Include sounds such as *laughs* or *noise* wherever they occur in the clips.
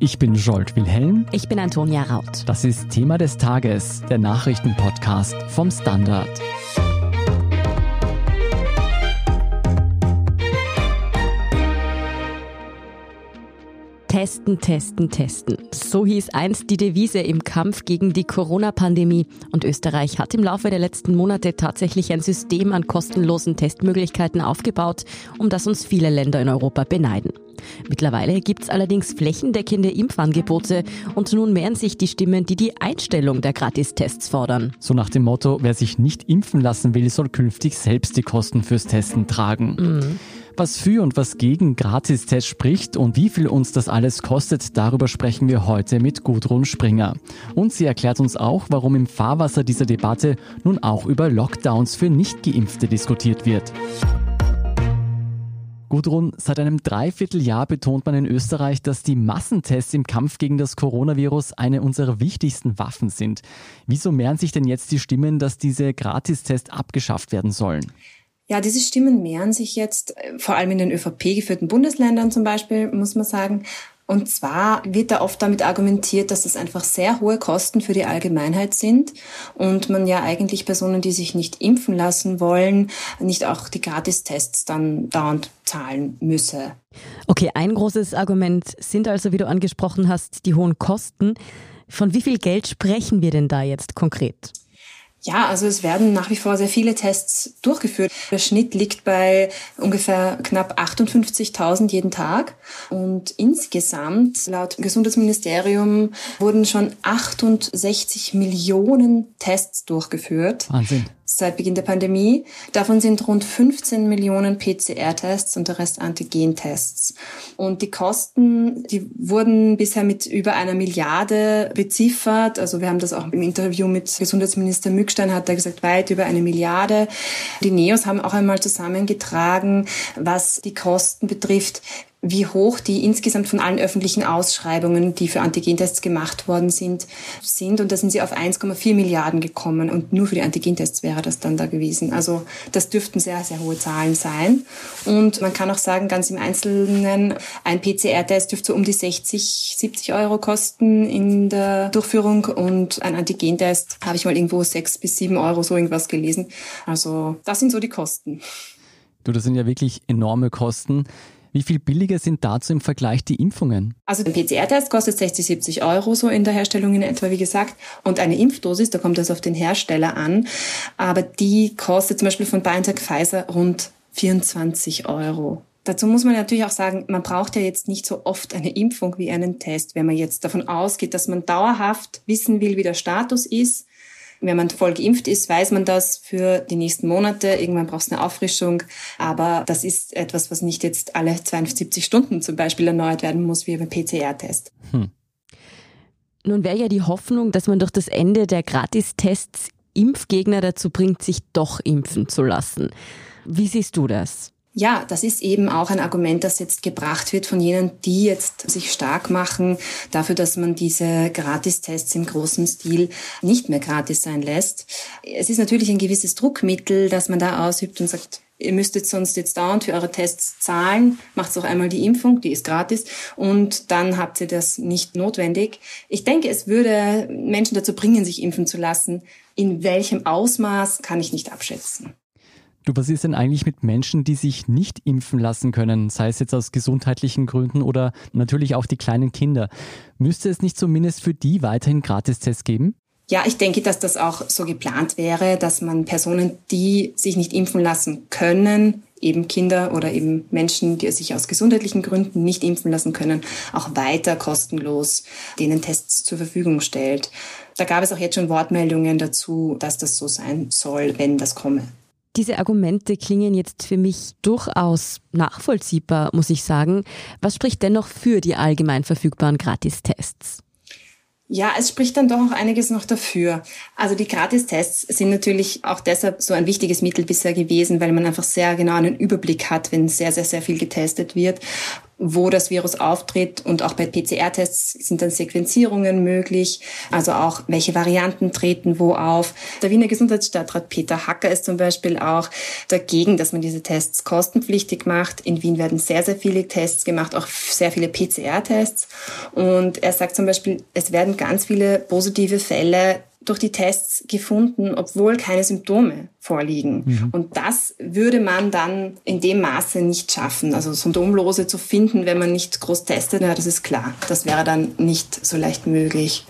Ich bin Jolt Wilhelm. Ich bin Antonia Raut. Das ist Thema des Tages, der Nachrichtenpodcast vom Standard. Testen, testen, testen. So hieß einst die Devise im Kampf gegen die Corona-Pandemie. Und Österreich hat im Laufe der letzten Monate tatsächlich ein System an kostenlosen Testmöglichkeiten aufgebaut, um das uns viele Länder in Europa beneiden. Mittlerweile gibt es allerdings flächendeckende Impfangebote und nun mehren sich die Stimmen, die die Einstellung der Gratistests fordern. So nach dem Motto, wer sich nicht impfen lassen will, soll künftig selbst die Kosten fürs Testen tragen. Mhm. Was für und was gegen Gratistests spricht und wie viel uns das alles kostet, darüber sprechen wir heute mit Gudrun Springer. Und sie erklärt uns auch, warum im Fahrwasser dieser Debatte nun auch über Lockdowns für Nichtgeimpfte diskutiert wird. Gudrun, seit einem Dreivierteljahr betont man in Österreich, dass die Massentests im Kampf gegen das Coronavirus eine unserer wichtigsten Waffen sind. Wieso mehren sich denn jetzt die Stimmen, dass diese Gratistests abgeschafft werden sollen? Ja, diese Stimmen mehren sich jetzt, äh, vor allem in den ÖVP geführten Bundesländern zum Beispiel, muss man sagen. Und zwar wird da oft damit argumentiert, dass es einfach sehr hohe Kosten für die Allgemeinheit sind und man ja eigentlich Personen, die sich nicht impfen lassen wollen, nicht auch die Gratistests dann dauernd zahlen müsse. Okay, ein großes Argument sind also, wie du angesprochen hast, die hohen Kosten. Von wie viel Geld sprechen wir denn da jetzt konkret? Ja, also es werden nach wie vor sehr viele Tests durchgeführt. Der Schnitt liegt bei ungefähr knapp 58.000 jeden Tag. Und insgesamt, laut Gesundheitsministerium, wurden schon 68 Millionen Tests durchgeführt. Wahnsinn seit Beginn der Pandemie. Davon sind rund 15 Millionen PCR-Tests und der Rest Antigen-Tests. Und die Kosten, die wurden bisher mit über einer Milliarde beziffert. Also wir haben das auch im Interview mit Gesundheitsminister Mückstein, hat er gesagt, weit über eine Milliarde. Die NEOS haben auch einmal zusammengetragen, was die Kosten betrifft wie hoch die insgesamt von allen öffentlichen Ausschreibungen, die für Antigentests gemacht worden sind, sind. Und da sind sie auf 1,4 Milliarden gekommen. Und nur für die Antigentests wäre das dann da gewesen. Also das dürften sehr, sehr hohe Zahlen sein. Und man kann auch sagen, ganz im Einzelnen, ein PCR-Test dürfte so um die 60, 70 Euro kosten in der Durchführung. Und ein Antigentest habe ich mal irgendwo 6 bis 7 Euro so irgendwas gelesen. Also das sind so die Kosten. Du, das sind ja wirklich enorme Kosten. Wie viel billiger sind dazu im Vergleich die Impfungen? Also ein PCR-Test kostet 60, 70 Euro so in der Herstellung in etwa, wie gesagt. Und eine Impfdosis, da kommt das auf den Hersteller an. Aber die kostet zum Beispiel von BioNTech Pfizer rund 24 Euro. Dazu muss man natürlich auch sagen, man braucht ja jetzt nicht so oft eine Impfung wie einen Test. Wenn man jetzt davon ausgeht, dass man dauerhaft wissen will, wie der Status ist, wenn man voll geimpft ist, weiß man das für die nächsten Monate. Irgendwann braucht es eine Auffrischung. Aber das ist etwas, was nicht jetzt alle 72 Stunden zum Beispiel erneuert werden muss, wie beim PCR-Test. Hm. Nun wäre ja die Hoffnung, dass man durch das Ende der Gratistests Impfgegner dazu bringt, sich doch impfen zu lassen. Wie siehst du das? Ja, das ist eben auch ein Argument, das jetzt gebracht wird von jenen, die jetzt sich stark machen dafür, dass man diese Gratistests im großen Stil nicht mehr gratis sein lässt. Es ist natürlich ein gewisses Druckmittel, das man da ausübt und sagt, ihr müsstet sonst jetzt dauernd für eure Tests zahlen, macht doch einmal die Impfung, die ist gratis und dann habt ihr das nicht notwendig. Ich denke, es würde Menschen dazu bringen, sich impfen zu lassen. In welchem Ausmaß kann ich nicht abschätzen. Du, was ist denn eigentlich mit Menschen, die sich nicht impfen lassen können, sei es jetzt aus gesundheitlichen Gründen oder natürlich auch die kleinen Kinder? Müsste es nicht zumindest für die weiterhin Gratistests geben? Ja, ich denke, dass das auch so geplant wäre, dass man Personen, die sich nicht impfen lassen können, eben Kinder oder eben Menschen, die sich aus gesundheitlichen Gründen nicht impfen lassen können, auch weiter kostenlos denen Tests zur Verfügung stellt. Da gab es auch jetzt schon Wortmeldungen dazu, dass das so sein soll, wenn das komme. Diese Argumente klingen jetzt für mich durchaus nachvollziehbar, muss ich sagen. Was spricht dennoch für die allgemein verfügbaren Gratistests? Ja, es spricht dann doch auch einiges noch dafür. Also die Gratistests sind natürlich auch deshalb so ein wichtiges Mittel bisher gewesen, weil man einfach sehr genau einen Überblick hat, wenn sehr, sehr, sehr viel getestet wird. Wo das Virus auftritt. Und auch bei PCR-Tests sind dann Sequenzierungen möglich, also auch welche Varianten treten wo auf. Der Wiener Gesundheitsstadtrat Peter Hacker ist zum Beispiel auch dagegen, dass man diese Tests kostenpflichtig macht. In Wien werden sehr, sehr viele Tests gemacht, auch sehr viele PCR-Tests. Und er sagt zum Beispiel, es werden ganz viele positive Fälle durch die Tests gefunden, obwohl keine Symptome vorliegen. Mhm. Und das würde man dann in dem Maße nicht schaffen. Also Symptomlose zu finden, wenn man nicht groß testet, na, das ist klar. Das wäre dann nicht so leicht möglich.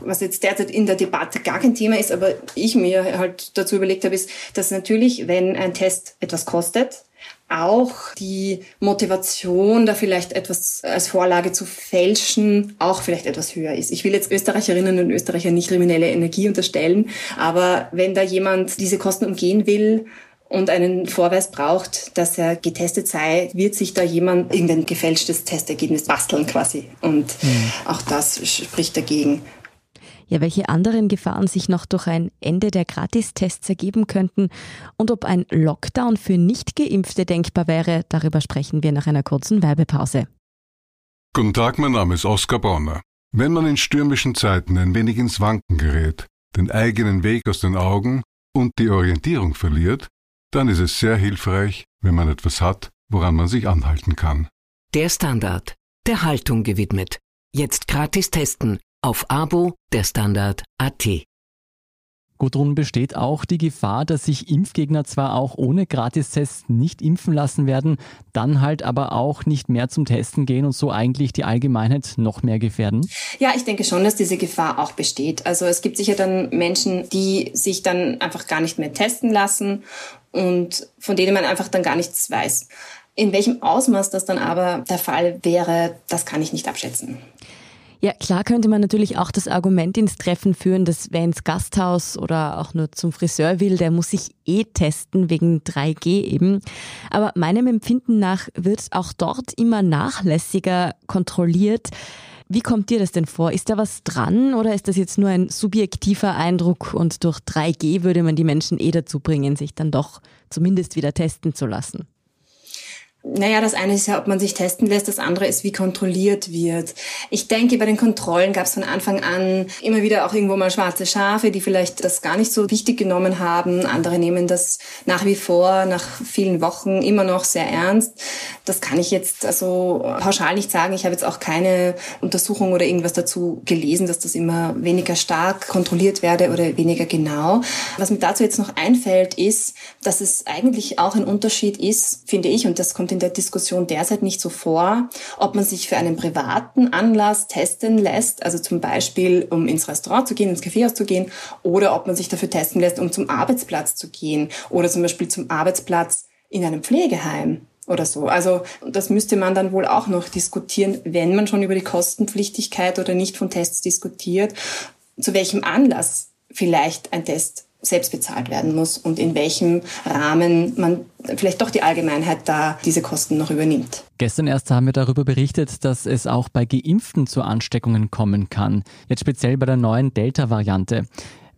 Was jetzt derzeit in der Debatte gar kein Thema ist, aber ich mir halt dazu überlegt habe, ist, dass natürlich, wenn ein Test etwas kostet, auch die Motivation, da vielleicht etwas als Vorlage zu fälschen, auch vielleicht etwas höher ist. Ich will jetzt Österreicherinnen und Österreicher nicht kriminelle Energie unterstellen, aber wenn da jemand diese Kosten umgehen will, und einen Vorweis braucht, dass er getestet sei, wird sich da jemand irgendein gefälschtes Testergebnis basteln quasi. Und mhm. auch das spricht dagegen. Ja, welche anderen Gefahren sich noch durch ein Ende der Gratistests ergeben könnten und ob ein Lockdown für Nicht-Geimpfte denkbar wäre, darüber sprechen wir nach einer kurzen Werbepause. Guten Tag, mein Name ist Oskar Bonner. Wenn man in stürmischen Zeiten ein wenig ins Wanken gerät, den eigenen Weg aus den Augen und die Orientierung verliert, dann ist es sehr hilfreich, wenn man etwas hat, woran man sich anhalten kann. Der Standard, der Haltung gewidmet. Jetzt gratis testen auf Abo der Standard AT. Gudrun besteht auch die Gefahr, dass sich Impfgegner zwar auch ohne Gratistests nicht impfen lassen werden, dann halt aber auch nicht mehr zum Testen gehen und so eigentlich die Allgemeinheit noch mehr gefährden? Ja, ich denke schon, dass diese Gefahr auch besteht. Also es gibt sicher dann Menschen, die sich dann einfach gar nicht mehr testen lassen und von denen man einfach dann gar nichts weiß. In welchem Ausmaß das dann aber der Fall wäre, das kann ich nicht abschätzen. Ja, klar könnte man natürlich auch das Argument ins Treffen führen, dass wer ins Gasthaus oder auch nur zum Friseur will, der muss sich eh testen wegen 3G eben. Aber meinem Empfinden nach wird auch dort immer nachlässiger kontrolliert. Wie kommt dir das denn vor? Ist da was dran oder ist das jetzt nur ein subjektiver Eindruck und durch 3G würde man die Menschen eh dazu bringen, sich dann doch zumindest wieder testen zu lassen? Naja, das eine ist ja, ob man sich testen lässt, das andere ist, wie kontrolliert wird. Ich denke, bei den Kontrollen gab es von Anfang an immer wieder auch irgendwo mal schwarze Schafe, die vielleicht das gar nicht so wichtig genommen haben. Andere nehmen das nach wie vor, nach vielen Wochen immer noch sehr ernst. Das kann ich jetzt also pauschal nicht sagen. Ich habe jetzt auch keine Untersuchung oder irgendwas dazu gelesen, dass das immer weniger stark kontrolliert werde oder weniger genau. Was mir dazu jetzt noch einfällt, ist, dass es eigentlich auch ein Unterschied ist, finde ich, und das kommt in der Diskussion derzeit nicht so vor, ob man sich für einen privaten Anlass testen lässt, also zum Beispiel, um ins Restaurant zu gehen, ins Kaffeehaus zu gehen, oder ob man sich dafür testen lässt, um zum Arbeitsplatz zu gehen oder zum Beispiel zum Arbeitsplatz in einem Pflegeheim oder so. Also das müsste man dann wohl auch noch diskutieren, wenn man schon über die Kostenpflichtigkeit oder nicht von Tests diskutiert, zu welchem Anlass vielleicht ein Test selbst bezahlt werden muss und in welchem Rahmen man vielleicht doch die Allgemeinheit da diese Kosten noch übernimmt. Gestern erst haben wir darüber berichtet, dass es auch bei Geimpften zu Ansteckungen kommen kann, jetzt speziell bei der neuen Delta-Variante.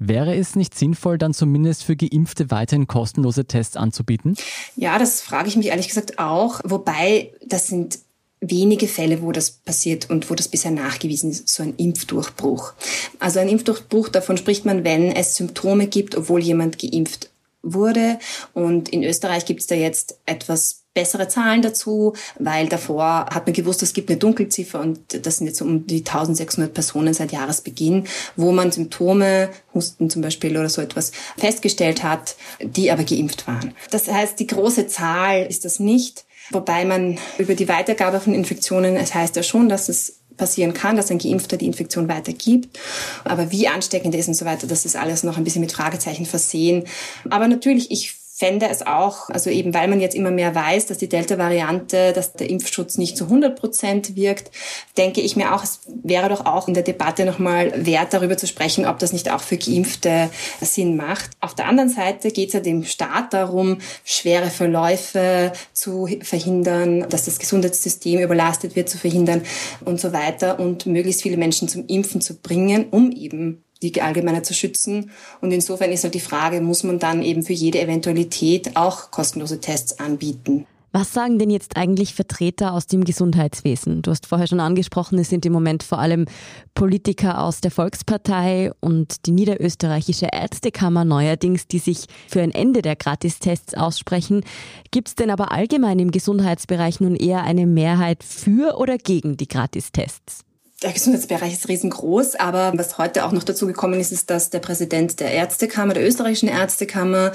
Wäre es nicht sinnvoll, dann zumindest für Geimpfte weiterhin kostenlose Tests anzubieten? Ja, das frage ich mich ehrlich gesagt auch. Wobei, das sind wenige Fälle, wo das passiert und wo das bisher nachgewiesen ist, so ein Impfdurchbruch. Also ein Impfdurchbruch, davon spricht man, wenn es Symptome gibt, obwohl jemand geimpft wurde. Und in Österreich gibt es da jetzt etwas bessere Zahlen dazu, weil davor hat man gewusst, es gibt eine Dunkelziffer und das sind jetzt um die 1600 Personen seit Jahresbeginn, wo man Symptome, Husten zum Beispiel oder so etwas festgestellt hat, die aber geimpft waren. Das heißt, die große Zahl ist das nicht. Wobei man über die Weitergabe von Infektionen, es heißt ja schon, dass es passieren kann, dass ein Geimpfter die Infektion weitergibt. Aber wie ansteckend ist und so weiter, das ist alles noch ein bisschen mit Fragezeichen versehen. Aber natürlich, ich fände es auch, also eben weil man jetzt immer mehr weiß, dass die Delta-Variante, dass der Impfschutz nicht zu 100 Prozent wirkt, denke ich mir auch, es wäre doch auch in der Debatte nochmal wert, darüber zu sprechen, ob das nicht auch für Geimpfte Sinn macht. Auf der anderen Seite geht es ja dem Staat darum, schwere Verläufe zu verhindern, dass das Gesundheitssystem überlastet wird, zu verhindern und so weiter und möglichst viele Menschen zum Impfen zu bringen, um eben die Allgemeine zu schützen. Und insofern ist halt die Frage, muss man dann eben für jede Eventualität auch kostenlose Tests anbieten? Was sagen denn jetzt eigentlich Vertreter aus dem Gesundheitswesen? Du hast vorher schon angesprochen, es sind im Moment vor allem Politiker aus der Volkspartei und die niederösterreichische Ärztekammer neuerdings, die sich für ein Ende der Gratistests aussprechen. Gibt es denn aber allgemein im Gesundheitsbereich nun eher eine Mehrheit für oder gegen die Gratistests? Der Gesundheitsbereich ist riesengroß, aber was heute auch noch dazu gekommen ist, ist, dass der Präsident der Ärztekammer, der österreichischen Ärztekammer,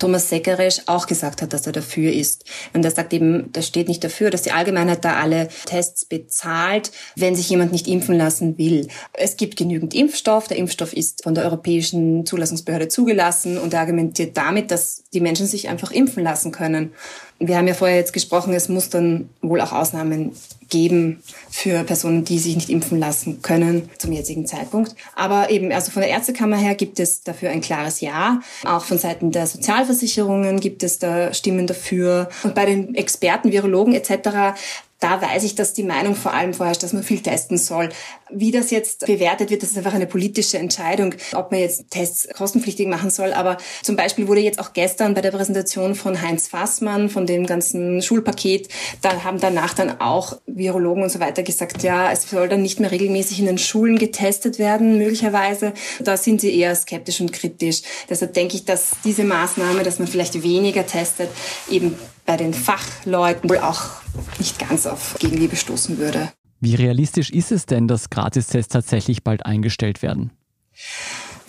Thomas Seckeresch, auch gesagt hat, dass er dafür ist. Und er sagt eben, das steht nicht dafür, dass die Allgemeinheit da alle Tests bezahlt, wenn sich jemand nicht impfen lassen will. Es gibt genügend Impfstoff. Der Impfstoff ist von der Europäischen Zulassungsbehörde zugelassen und er argumentiert damit, dass die Menschen sich einfach impfen lassen können. Wir haben ja vorher jetzt gesprochen, es muss dann wohl auch Ausnahmen geben für Personen, die sich nicht impfen lassen können zum jetzigen Zeitpunkt. Aber eben, also von der Ärztekammer her gibt es dafür ein klares Ja. Auch von Seiten der Sozialversicherungen gibt es da Stimmen dafür. Und bei den Experten, Virologen etc da weiß ich, dass die Meinung vor allem vorherrscht, dass man viel testen soll. Wie das jetzt bewertet wird, das ist einfach eine politische Entscheidung, ob man jetzt Tests kostenpflichtig machen soll. Aber zum Beispiel wurde jetzt auch gestern bei der Präsentation von Heinz Fassmann, von dem ganzen Schulpaket, da haben danach dann auch Virologen und so weiter gesagt, ja, es soll dann nicht mehr regelmäßig in den Schulen getestet werden, möglicherweise. Da sind sie eher skeptisch und kritisch. Deshalb denke ich, dass diese Maßnahme, dass man vielleicht weniger testet, eben bei den Fachleuten wohl auch nicht ganz auf Gegenliebe stoßen würde. Wie realistisch ist es denn, dass Gratistests tatsächlich bald eingestellt werden?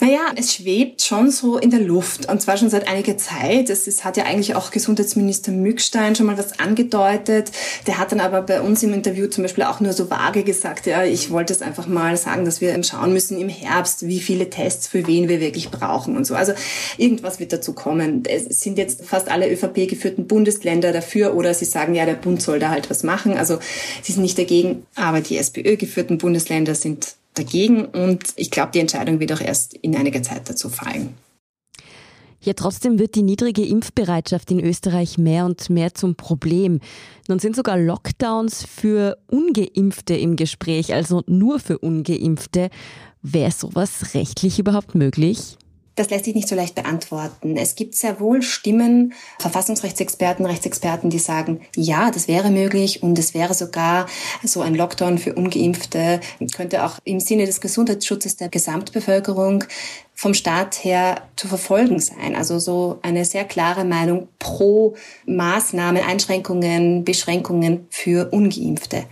Naja, es schwebt schon so in der Luft und zwar schon seit einiger Zeit. Es, es hat ja eigentlich auch Gesundheitsminister Mückstein schon mal was angedeutet. Der hat dann aber bei uns im Interview zum Beispiel auch nur so vage gesagt, ja, ich wollte es einfach mal sagen, dass wir schauen müssen im Herbst, wie viele Tests für wen wir wirklich brauchen und so. Also irgendwas wird dazu kommen. Es sind jetzt fast alle ÖVP geführten Bundesländer dafür oder sie sagen, ja, der Bund soll da halt was machen. Also sie sind nicht dagegen, aber die SPÖ geführten Bundesländer sind dagegen und ich glaube, die Entscheidung wird auch erst in einiger Zeit dazu fallen. Ja, trotzdem wird die niedrige Impfbereitschaft in Österreich mehr und mehr zum Problem. Nun sind sogar Lockdowns für ungeimpfte im Gespräch, also nur für ungeimpfte. Wäre sowas rechtlich überhaupt möglich? Das lässt sich nicht so leicht beantworten. Es gibt sehr wohl Stimmen, Verfassungsrechtsexperten, Rechtsexperten, die sagen, ja, das wäre möglich und es wäre sogar so ein Lockdown für ungeimpfte, könnte auch im Sinne des Gesundheitsschutzes der Gesamtbevölkerung vom Staat her zu verfolgen sein. Also so eine sehr klare Meinung pro Maßnahmen, Einschränkungen, Beschränkungen für ungeimpfte.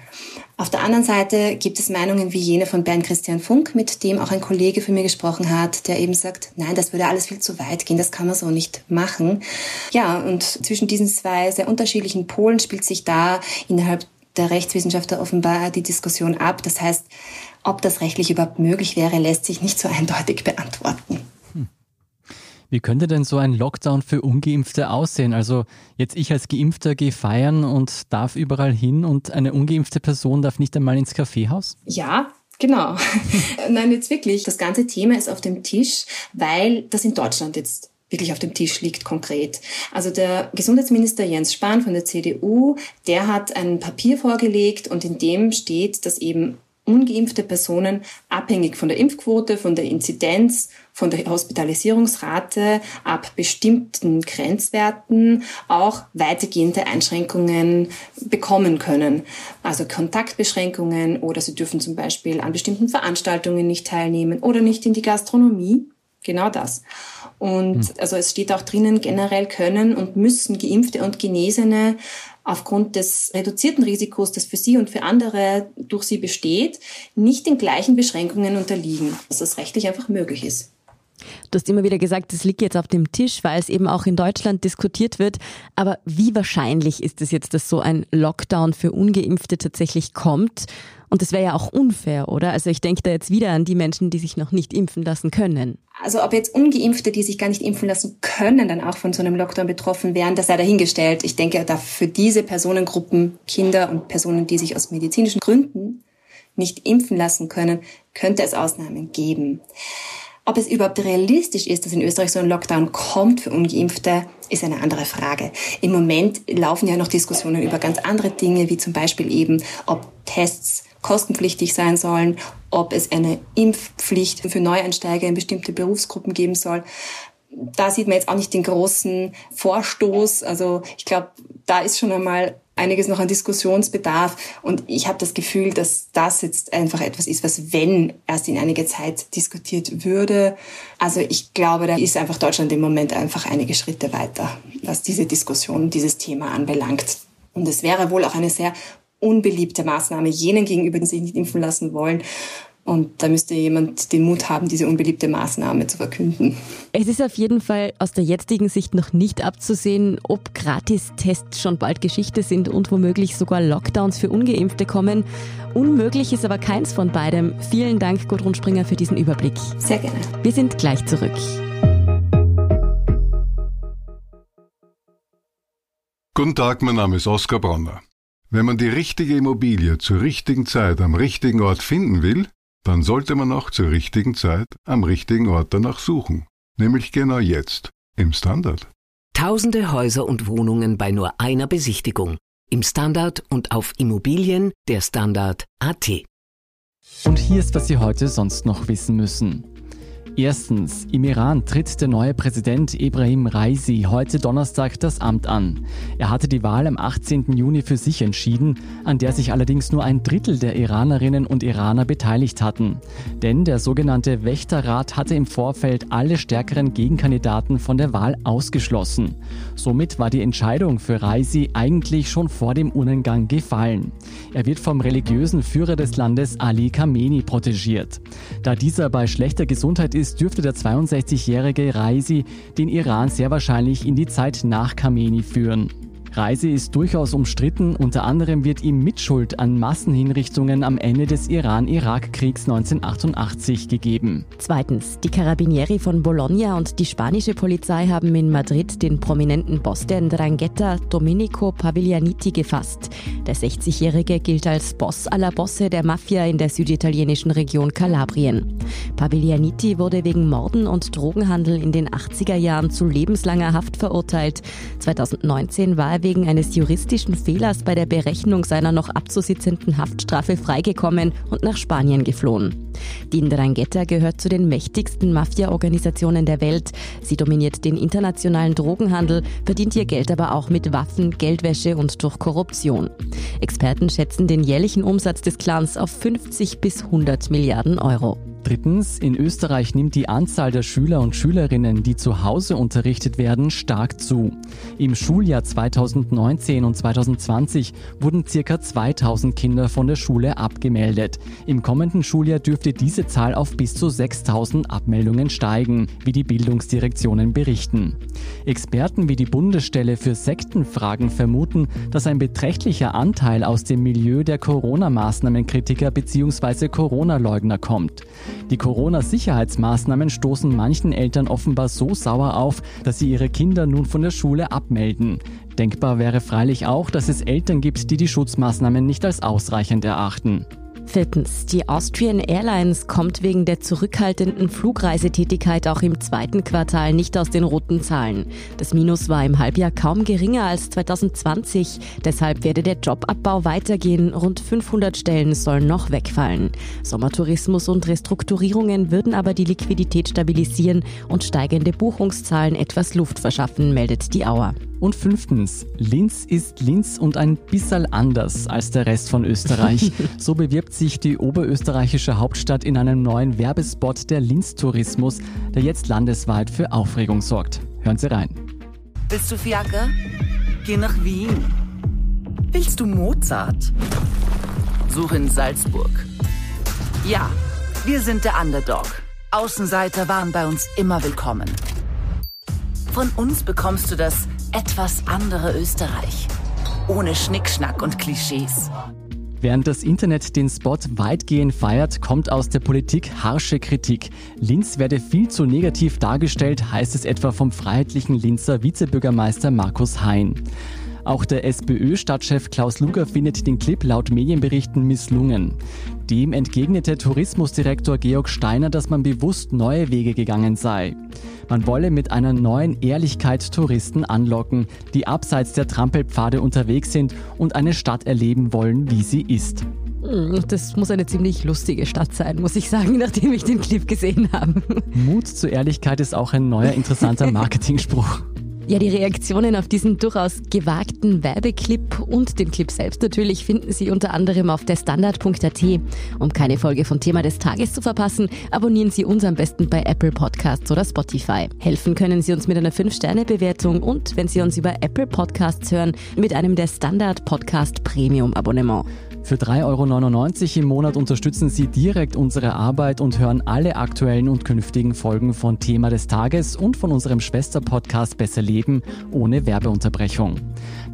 Auf der anderen Seite gibt es Meinungen wie jene von Bernd Christian Funk, mit dem auch ein Kollege für mir gesprochen hat, der eben sagt, nein, das würde alles viel zu weit gehen, das kann man so nicht machen. Ja, und zwischen diesen zwei sehr unterschiedlichen Polen spielt sich da innerhalb der Rechtswissenschaftler offenbar die Diskussion ab. Das heißt, ob das rechtlich überhaupt möglich wäre, lässt sich nicht so eindeutig beantworten. Wie könnte denn so ein Lockdown für Ungeimpfte aussehen? Also jetzt ich als Geimpfter gehe feiern und darf überall hin und eine ungeimpfte Person darf nicht einmal ins Kaffeehaus? Ja, Genau. *laughs* Nein, jetzt wirklich. Das ganze Thema ist auf dem Tisch, weil das in Deutschland jetzt wirklich auf dem Tisch liegt konkret. Also der Gesundheitsminister Jens Spahn von der CDU, der hat ein Papier vorgelegt und in dem steht, dass eben ungeimpfte Personen abhängig von der Impfquote, von der Inzidenz, von der Hospitalisierungsrate ab bestimmten Grenzwerten auch weitergehende Einschränkungen bekommen können. Also Kontaktbeschränkungen oder sie dürfen zum Beispiel an bestimmten Veranstaltungen nicht teilnehmen oder nicht in die Gastronomie. Genau das. Und hm. also es steht auch drinnen, generell können und müssen Geimpfte und Genesene aufgrund des reduzierten Risikos, das für sie und für andere durch sie besteht, nicht den gleichen Beschränkungen unterliegen, dass das rechtlich einfach möglich ist. Du hast immer wieder gesagt, es liegt jetzt auf dem Tisch, weil es eben auch in Deutschland diskutiert wird. Aber wie wahrscheinlich ist es jetzt, dass so ein Lockdown für ungeimpfte tatsächlich kommt? Und das wäre ja auch unfair, oder? Also ich denke da jetzt wieder an die Menschen, die sich noch nicht impfen lassen können. Also ob jetzt ungeimpfte, die sich gar nicht impfen lassen können, dann auch von so einem Lockdown betroffen wären, das sei dahingestellt. Ich denke, da für diese Personengruppen, Kinder und Personen, die sich aus medizinischen Gründen nicht impfen lassen können, könnte es Ausnahmen geben. Ob es überhaupt realistisch ist, dass in Österreich so ein Lockdown kommt für Ungeimpfte, ist eine andere Frage. Im Moment laufen ja noch Diskussionen über ganz andere Dinge, wie zum Beispiel eben, ob Tests kostenpflichtig sein sollen, ob es eine Impfpflicht für Neueinsteiger in bestimmte Berufsgruppen geben soll. da sieht man jetzt auch nicht den großen Vorstoß. Also ich glaube, da ist schon einmal einiges noch an Diskussionsbedarf. Und ich habe das Gefühl, dass das jetzt einfach etwas ist, was wenn erst in einiger Zeit diskutiert würde. Also ich glaube, da ist einfach Deutschland im Moment einfach einige Schritte weiter, was diese Diskussion, dieses Thema anbelangt. Und es wäre wohl auch eine sehr unbeliebte Maßnahme jenen gegenüber, die sich nicht impfen lassen wollen. Und da müsste jemand den Mut haben, diese unbeliebte Maßnahme zu verkünden. Es ist auf jeden Fall aus der jetzigen Sicht noch nicht abzusehen, ob Gratistests schon bald Geschichte sind und womöglich sogar Lockdowns für Ungeimpfte kommen. Unmöglich ist aber keins von beidem. Vielen Dank, Gudrun Springer, für diesen Überblick. Sehr gerne. Wir sind gleich zurück. Guten Tag, mein Name ist Oskar Bronner. Wenn man die richtige Immobilie zur richtigen Zeit am richtigen Ort finden will, dann sollte man auch zur richtigen Zeit am richtigen Ort danach suchen. Nämlich genau jetzt, im Standard. Tausende Häuser und Wohnungen bei nur einer Besichtigung. Im Standard und auf Immobilien der Standard AT. Und hier ist, was Sie heute sonst noch wissen müssen. Erstens, im Iran tritt der neue Präsident Ebrahim Raisi heute Donnerstag das Amt an. Er hatte die Wahl am 18. Juni für sich entschieden, an der sich allerdings nur ein Drittel der Iranerinnen und Iraner beteiligt hatten. Denn der sogenannte Wächterrat hatte im Vorfeld alle stärkeren Gegenkandidaten von der Wahl ausgeschlossen. Somit war die Entscheidung für Raisi eigentlich schon vor dem Urnengang gefallen. Er wird vom religiösen Führer des Landes Ali Khamenei protegiert. Da dieser bei schlechter Gesundheit ist, dürfte der 62-jährige Raisi den Iran sehr wahrscheinlich in die Zeit nach Khamenei führen. Reise ist durchaus umstritten, unter anderem wird ihm Mitschuld an Massenhinrichtungen am Ende des Iran-Irak-Kriegs 1988 gegeben. Zweitens, die Carabinieri von Bologna und die spanische Polizei haben in Madrid den prominenten Boss der Ndrangheta Domenico Paviglianiti gefasst. Der 60-Jährige gilt als Boss aller Bosse der Mafia in der süditalienischen Region Kalabrien. Paviglianiti wurde wegen Morden und Drogenhandel in den 80er Jahren zu lebenslanger Haft verurteilt. 2019 war er wegen eines juristischen Fehlers bei der Berechnung seiner noch abzusitzenden Haftstrafe freigekommen und nach Spanien geflohen. Die Ndrangheta gehört zu den mächtigsten Mafia-Organisationen der Welt. Sie dominiert den internationalen Drogenhandel, verdient ihr Geld aber auch mit Waffen, Geldwäsche und durch Korruption. Experten schätzen den jährlichen Umsatz des Clans auf 50 bis 100 Milliarden Euro. Drittens, in Österreich nimmt die Anzahl der Schüler und Schülerinnen, die zu Hause unterrichtet werden, stark zu. Im Schuljahr 2019 und 2020 wurden circa 2000 Kinder von der Schule abgemeldet. Im kommenden Schuljahr dürfte diese Zahl auf bis zu 6000 Abmeldungen steigen, wie die Bildungsdirektionen berichten. Experten wie die Bundesstelle für Sektenfragen vermuten, dass ein beträchtlicher Anteil aus dem Milieu der Corona-Maßnahmenkritiker bzw. Corona-Leugner kommt. Die Corona-Sicherheitsmaßnahmen stoßen manchen Eltern offenbar so sauer auf, dass sie ihre Kinder nun von der Schule abmelden. Denkbar wäre freilich auch, dass es Eltern gibt, die die Schutzmaßnahmen nicht als ausreichend erachten. Viertens. Die Austrian Airlines kommt wegen der zurückhaltenden Flugreisetätigkeit auch im zweiten Quartal nicht aus den roten Zahlen. Das Minus war im Halbjahr kaum geringer als 2020. Deshalb werde der Jobabbau weitergehen. Rund 500 Stellen sollen noch wegfallen. Sommertourismus und Restrukturierungen würden aber die Liquidität stabilisieren und steigende Buchungszahlen etwas Luft verschaffen, meldet die Auer. Und fünftens, Linz ist Linz und ein bisschen anders als der Rest von Österreich. *laughs* so bewirbt sich die oberösterreichische Hauptstadt in einem neuen Werbespot der Linz Tourismus, der jetzt landesweit für Aufregung sorgt. Hören Sie rein. Willst du Fiaker? Geh nach Wien. Willst du Mozart? Such in Salzburg. Ja, wir sind der Underdog. Außenseiter waren bei uns immer willkommen. Von uns bekommst du das etwas andere Österreich. Ohne Schnickschnack und Klischees. Während das Internet den Spot weitgehend feiert, kommt aus der Politik harsche Kritik. Linz werde viel zu negativ dargestellt, heißt es etwa vom freiheitlichen Linzer Vizebürgermeister Markus Hein. Auch der SPÖ-Stadtchef Klaus Luger findet den Clip laut Medienberichten misslungen. Dem entgegnete Tourismusdirektor Georg Steiner, dass man bewusst neue Wege gegangen sei. Man wolle mit einer neuen Ehrlichkeit Touristen anlocken, die abseits der Trampelpfade unterwegs sind und eine Stadt erleben wollen, wie sie ist. Hm, das muss eine ziemlich lustige Stadt sein, muss ich sagen, *laughs* nachdem ich den Clip gesehen habe. Mut zur Ehrlichkeit ist auch ein neuer interessanter *laughs* Marketingspruch. Ja, die Reaktionen auf diesen durchaus gewagten Werbeclip und den Clip selbst natürlich finden Sie unter anderem auf derstandard.at. Um keine Folge von Thema des Tages zu verpassen, abonnieren Sie uns am besten bei Apple Podcasts oder Spotify. Helfen können Sie uns mit einer 5-Sterne-Bewertung und, wenn Sie uns über Apple Podcasts hören, mit einem der Standard Podcast Premium Abonnement. Für 3,99 Euro im Monat unterstützen Sie direkt unsere Arbeit und hören alle aktuellen und künftigen Folgen von Thema des Tages und von unserem Schwester-Podcast Besser Leben ohne Werbeunterbrechung.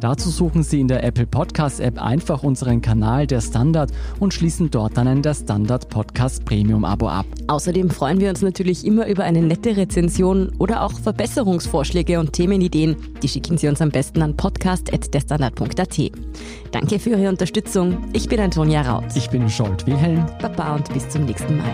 Dazu suchen Sie in der Apple Podcast App einfach unseren Kanal Der Standard und schließen dort dann ein Der Standard Podcast Premium Abo ab. Außerdem freuen wir uns natürlich immer über eine nette Rezension oder auch Verbesserungsvorschläge und Themenideen. Die schicken Sie uns am besten an podcast.derstandard.at. Danke für Ihre Unterstützung. Ich bin Antonia Raut. Ich bin Scholt Wilhelm. Baba und bis zum nächsten Mal.